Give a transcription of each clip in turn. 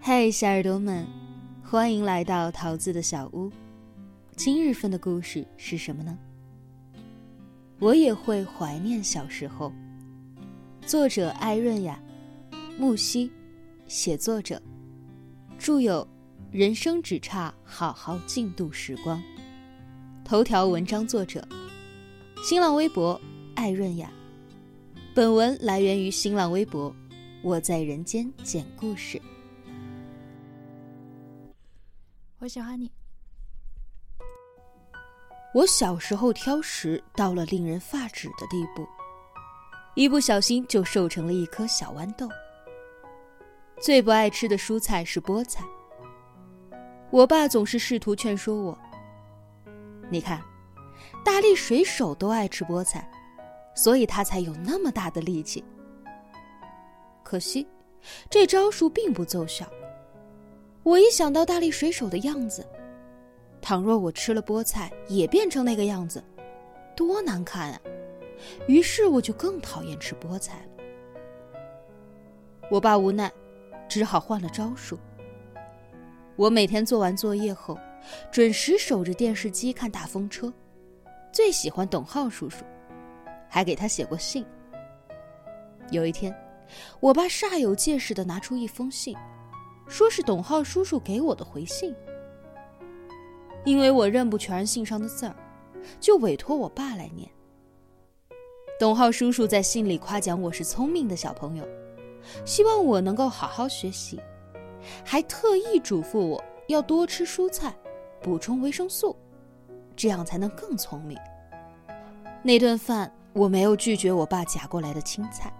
嗨，小耳朵们，欢迎来到桃子的小屋。今日份的故事是什么呢？我也会怀念小时候。作者艾润雅，木西，写作者，著有《人生只差好好静度时光》。头条文章作者，新浪微博艾润雅。本文来源于新浪微博，我在人间讲故事。我喜欢你。我小时候挑食到了令人发指的地步，一不小心就瘦成了一颗小豌豆。最不爱吃的蔬菜是菠菜。我爸总是试图劝说我：“你看，大力水手都爱吃菠菜，所以他才有那么大的力气。”可惜，这招数并不奏效。我一想到大力水手的样子，倘若我吃了菠菜也变成那个样子，多难看啊！于是我就更讨厌吃菠菜了。我爸无奈，只好换了招数。我每天做完作业后，准时守着电视机看大风车，最喜欢董浩叔叔，还给他写过信。有一天，我爸煞有介事地拿出一封信。说是董浩叔叔给我的回信，因为我认不全信上的字儿，就委托我爸来念。董浩叔叔在信里夸奖我是聪明的小朋友，希望我能够好好学习，还特意嘱咐我要多吃蔬菜，补充维生素，这样才能更聪明。那顿饭我没有拒绝我爸夹过来的青菜。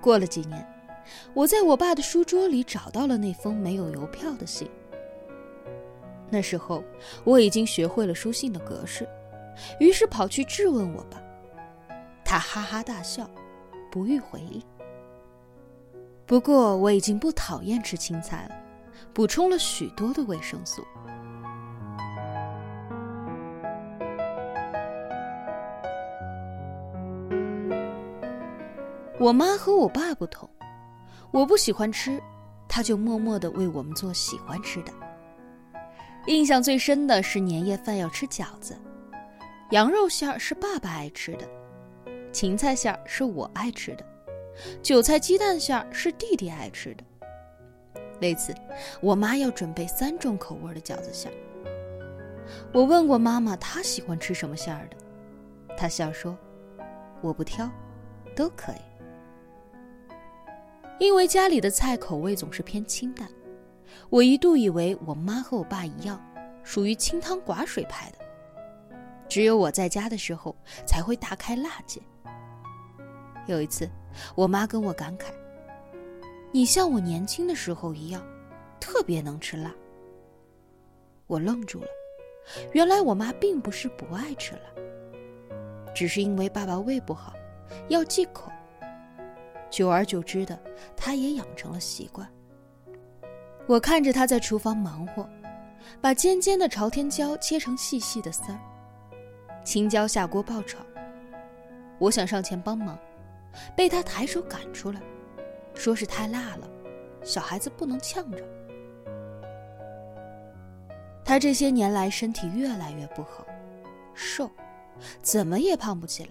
过了几年。我在我爸的书桌里找到了那封没有邮票的信。那时候我已经学会了书信的格式，于是跑去质问我爸。他哈哈大笑，不予回应。不过我已经不讨厌吃青菜了，补充了许多的维生素。我妈和我爸不同。我不喜欢吃，她就默默地为我们做喜欢吃的。印象最深的是年夜饭要吃饺子，羊肉馅儿是爸爸爱吃的，芹菜馅儿是我爱吃的，韭菜鸡蛋馅儿是弟弟爱吃的。为此，我妈要准备三种口味的饺子馅儿。我问过妈妈她喜欢吃什么馅儿的，她笑说：“我不挑，都可以。”因为家里的菜口味总是偏清淡，我一度以为我妈和我爸一样，属于清汤寡水派的。只有我在家的时候才会大开辣戒。有一次，我妈跟我感慨：“你像我年轻的时候一样，特别能吃辣。”我愣住了，原来我妈并不是不爱吃辣，只是因为爸爸胃不好，要忌口。久而久之的，他也养成了习惯。我看着他在厨房忙活，把尖尖的朝天椒切成细细的丝儿，青椒下锅爆炒。我想上前帮忙，被他抬手赶出来，说是太辣了，小孩子不能呛着。他这些年来身体越来越不好，瘦，怎么也胖不起来。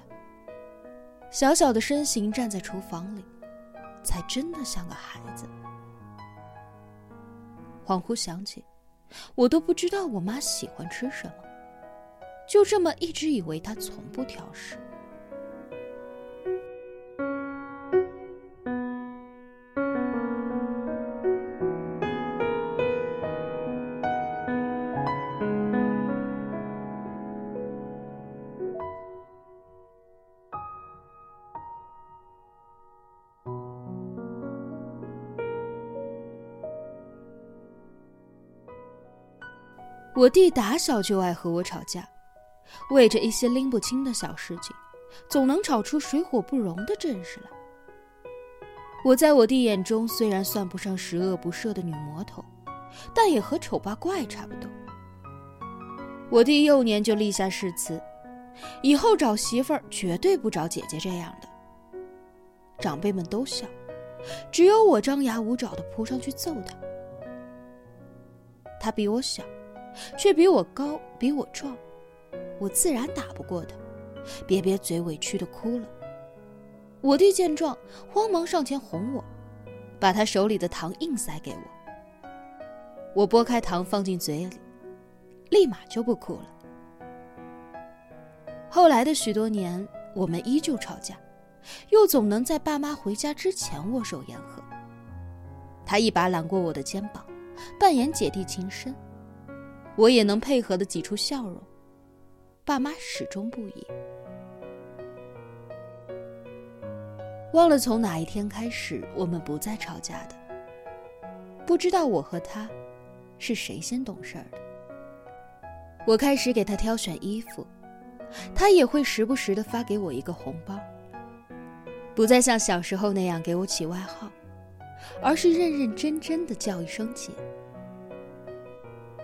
小小的身形站在厨房里，才真的像个孩子。恍惚想起，我都不知道我妈喜欢吃什么，就这么一直以为她从不挑食。我弟打小就爱和我吵架，为着一些拎不清的小事情，总能吵出水火不容的阵势来。我在我弟眼中虽然算不上十恶不赦的女魔头，但也和丑八怪差不多。我弟幼年就立下誓词，以后找媳妇儿绝对不找姐姐这样的。长辈们都笑，只有我张牙舞爪的扑上去揍他。他比我小，却比我高，比我壮，我自然打不过他，瘪瘪嘴委屈的哭了。我弟见状，慌忙上前哄我，把他手里的糖硬塞给我。我拨开糖放进嘴里，立马就不哭了。后来的许多年，我们依旧吵架，又总能在爸妈回家之前握手言和。他一把揽过我的肩膀，扮演姐弟情深，我也能配合的挤出笑容。爸妈始终不疑。忘了从哪一天开始，我们不再吵架的。不知道我和他，是谁先懂事儿的。我开始给他挑选衣服。他也会时不时的发给我一个红包，不再像小时候那样给我起外号，而是认认真真的叫一声姐。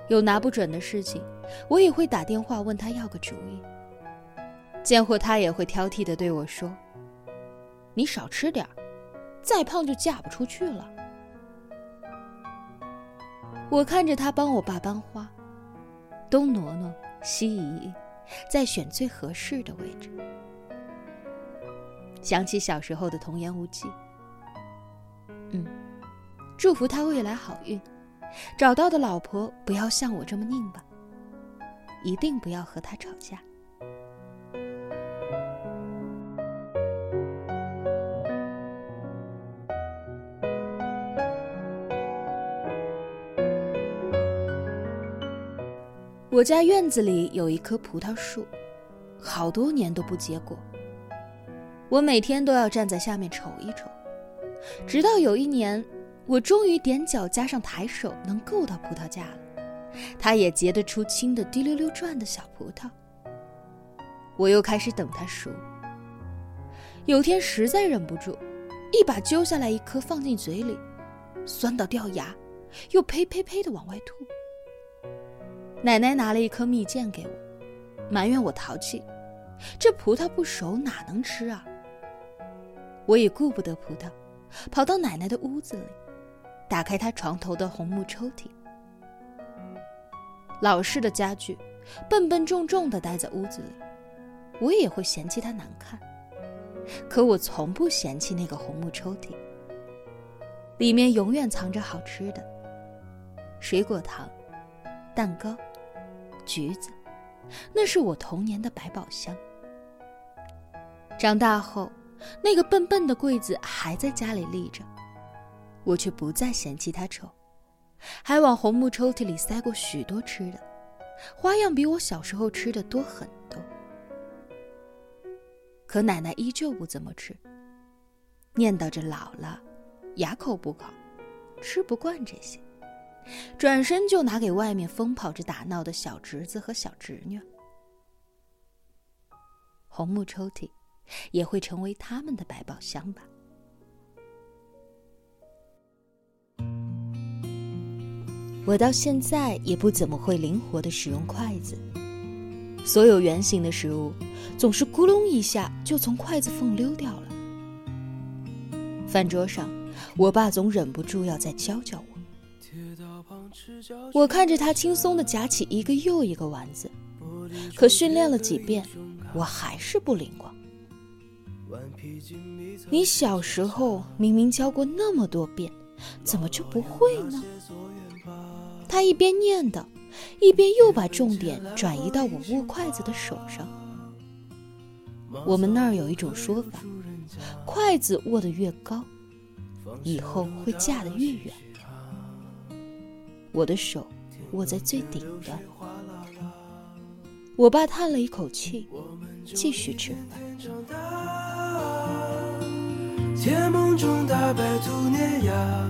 有拿不准的事情，我也会打电话问他要个主意。见货他也会挑剔的对我说：“你少吃点再胖就嫁不出去了。”我看着他帮我爸搬花，东挪挪，西移移。再选最合适的位置。想起小时候的童言无忌，嗯，祝福他未来好运，找到的老婆不要像我这么拧巴，一定不要和他吵架。我家院子里有一棵葡萄树，好多年都不结果。我每天都要站在下面瞅一瞅，直到有一年，我终于踮脚加上抬手能够到葡萄架了，它也结得出青的滴溜溜转的小葡萄。我又开始等它熟。有天实在忍不住，一把揪下来一颗放进嘴里，酸到掉牙，又呸呸呸的往外吐。奶奶拿了一颗蜜饯给我，埋怨我淘气，这葡萄不熟哪能吃啊？我也顾不得葡萄，跑到奶奶的屋子里，打开她床头的红木抽屉。老式的家具，笨笨重重的待在屋子里，我也会嫌弃它难看，可我从不嫌弃那个红木抽屉，里面永远藏着好吃的，水果糖，蛋糕。橘子，那是我童年的百宝箱。长大后，那个笨笨的柜子还在家里立着，我却不再嫌弃它丑，还往红木抽屉里塞过许多吃的，花样比我小时候吃的多很多。可奶奶依旧不怎么吃，念叨着老了，牙口不好，吃不惯这些。转身就拿给外面疯跑着打闹的小侄子和小侄女。红木抽屉，也会成为他们的百宝箱吧。我到现在也不怎么会灵活的使用筷子，所有圆形的食物总是咕隆一下就从筷子缝溜掉了。饭桌上，我爸总忍不住要再教教我。我看着他轻松地夹起一个又一个丸子，可训练了几遍，我还是不灵光。你小时候明明教过那么多遍，怎么就不会呢？他一边念叨，一边又把重点转移到我握筷子的手上。我们那儿有一种说法，筷子握得越高，以后会嫁得越远。我的手握在最顶端。我爸叹了一口气，继续吃饭。甜梦中大白兔碾压，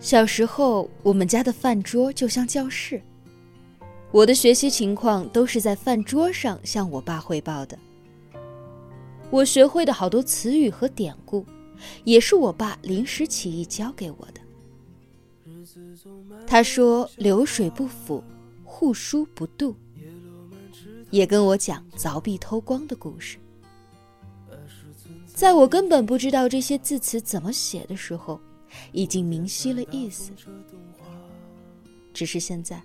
小时候，我们家的饭桌就像教室，我的学习情况都是在饭桌上向我爸汇报的。我学会的好多词语和典故，也是我爸临时起意教给我的。他说：“流水不腐，户枢不蠹。”也跟我讲凿壁偷光的故事。在我根本不知道这些字词怎么写的时候。已经明晰了意思，只是现在，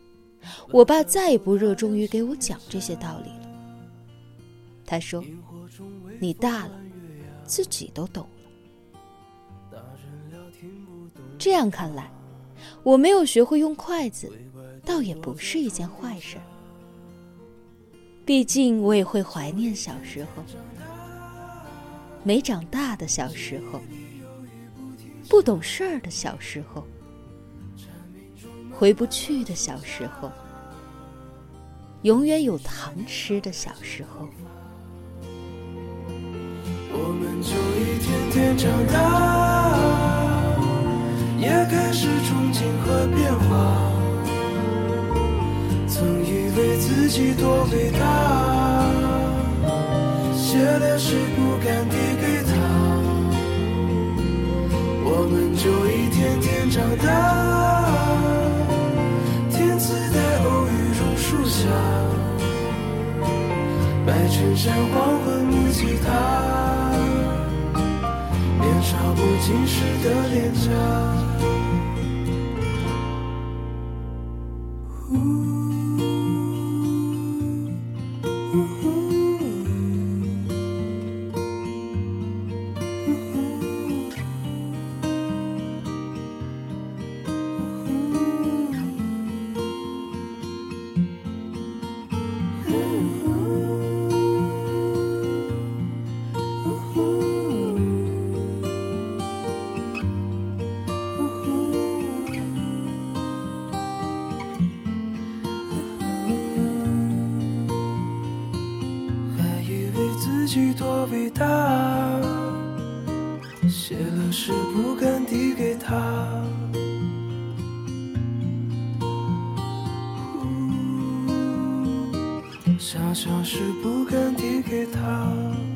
我爸再也不热衷于给我讲这些道理了。他说：“你大了，自己都懂了。”这样看来，我没有学会用筷子，倒也不是一件坏事。毕竟我也会怀念小时候，没长大的小时候。不懂事儿的小时候，回不去的小时候，永远有糖吃的小时候。我们就一天天长大，也开始憧憬和变化。曾以为自己多伟大，长大，天赐在偶遇榕树下，白衬衫黄昏木吉他，年少不经事的脸颊。己多伟大，写了诗不敢递给他，想象是不敢递给他。